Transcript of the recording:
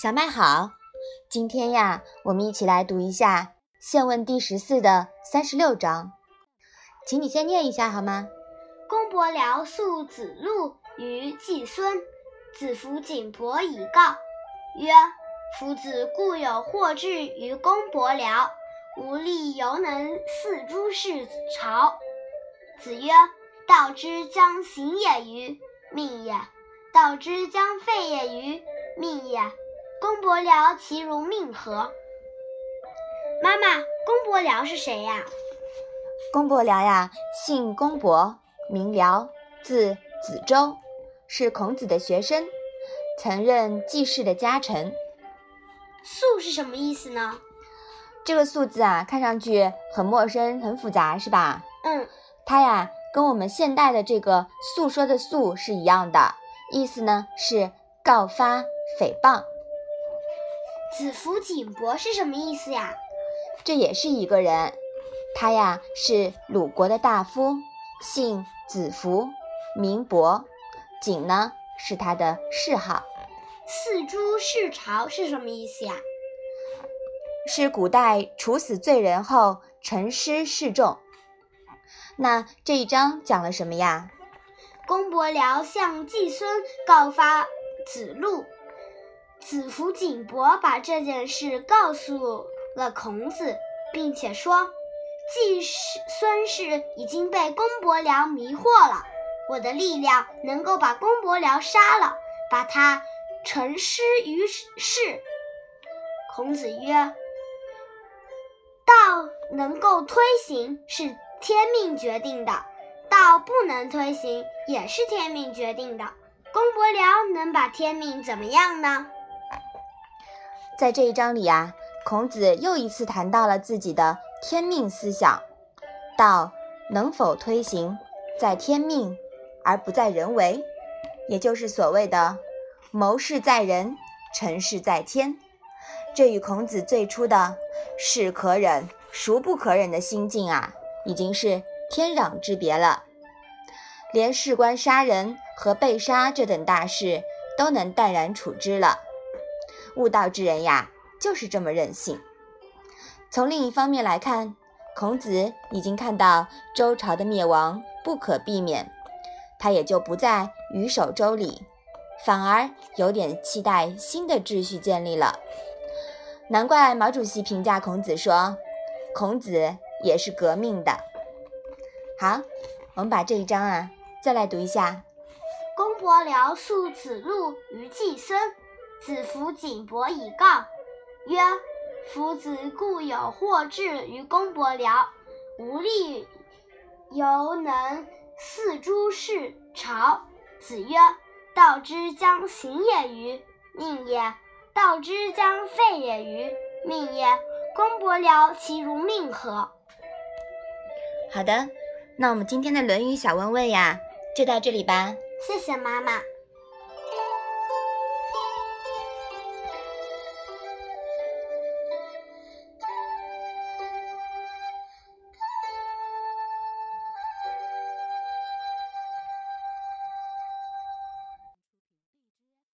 小麦好，今天呀，我们一起来读一下《宪问》第十四的三十六章，请你先念一下好吗？公伯僚诉子路于季孙，子服景伯以告曰：“夫子固有惑志于公伯僚，无力犹能四诸事朝。”子曰：“道之将行也于命也，道之将废也于命也。”公伯僚其如命何？妈妈，公伯僚是谁呀？公伯僚呀，姓公伯，名僚，字子周，是孔子的学生，曾任季氏的家臣。素是什么意思呢？这个素字啊，看上去很陌生、很复杂，是吧？嗯，它呀，跟我们现代的这个诉说的诉是一样的，意思呢是告发、诽谤。子服景伯是什么意思呀？这也是一个人，他呀是鲁国的大夫，姓子服，名伯，景呢是他的谥号。四诸事朝是什么意思呀？是古代处死罪人后陈尸示众。那这一章讲了什么呀？公伯僚向季孙告发子路。子服景伯把这件事告诉了孔子，并且说：“季氏孙氏已经被公伯僚迷惑了，我的力量能够把公伯僚杀了，把他沉尸于世。”孔子曰：“道能够推行是天命决定的，道不能推行也是天命决定的。公伯僚能把天命怎么样呢？”在这一章里啊，孔子又一次谈到了自己的天命思想，道能否推行，在天命而不在人为，也就是所谓的谋事在人，成事在天。这与孔子最初的是可忍，孰不可忍的心境啊，已经是天壤之别了。连事关杀人和被杀这等大事，都能淡然处之了。悟道之人呀，就是这么任性。从另一方面来看，孔子已经看到周朝的灭亡不可避免，他也就不再余守周礼，反而有点期待新的秩序建立了。难怪毛主席评价孔子说：“孔子也是革命的。”好，我们把这一章啊再来读一下。公伯僚诉子路于季孙。子服景伯以告曰：“夫子固有惑志于公伯僚，无力犹能似诸事朝。”子曰：“道之将行也于命也，道之将废也于命也。公伯僚其如命何？”好的，那我们今天的《论语》小问问呀，就到这里吧。谢谢妈妈。